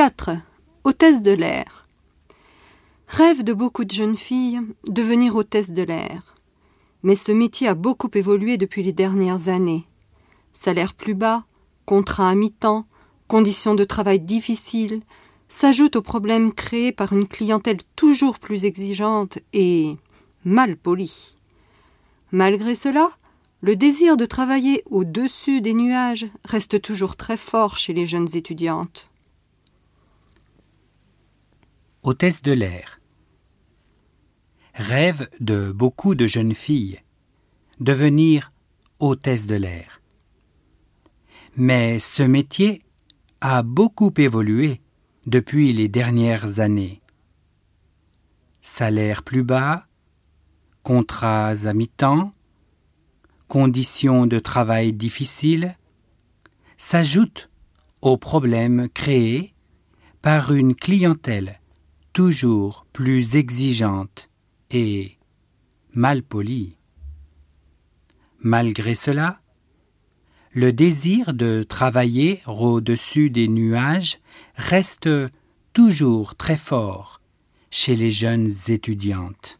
4. Hôtesse de l'air. Rêve de beaucoup de jeunes filles, devenir hôtesse de l'air. Mais ce métier a beaucoup évolué depuis les dernières années. Salaire plus bas, contrat à mi-temps, conditions de travail difficiles, s'ajoutent aux problèmes créés par une clientèle toujours plus exigeante et mal polie. Malgré cela, le désir de travailler au-dessus des nuages reste toujours très fort chez les jeunes étudiantes. Hôtesse de l'air. Rêve de beaucoup de jeunes filles. Devenir hôtesse de l'air. Mais ce métier a beaucoup évolué depuis les dernières années. Salaire plus bas, contrats à mi-temps, conditions de travail difficiles, s'ajoutent aux problèmes créés par une clientèle toujours plus exigeante et mal polie. Malgré cela, le désir de travailler au-dessus des nuages reste toujours très fort chez les jeunes étudiantes.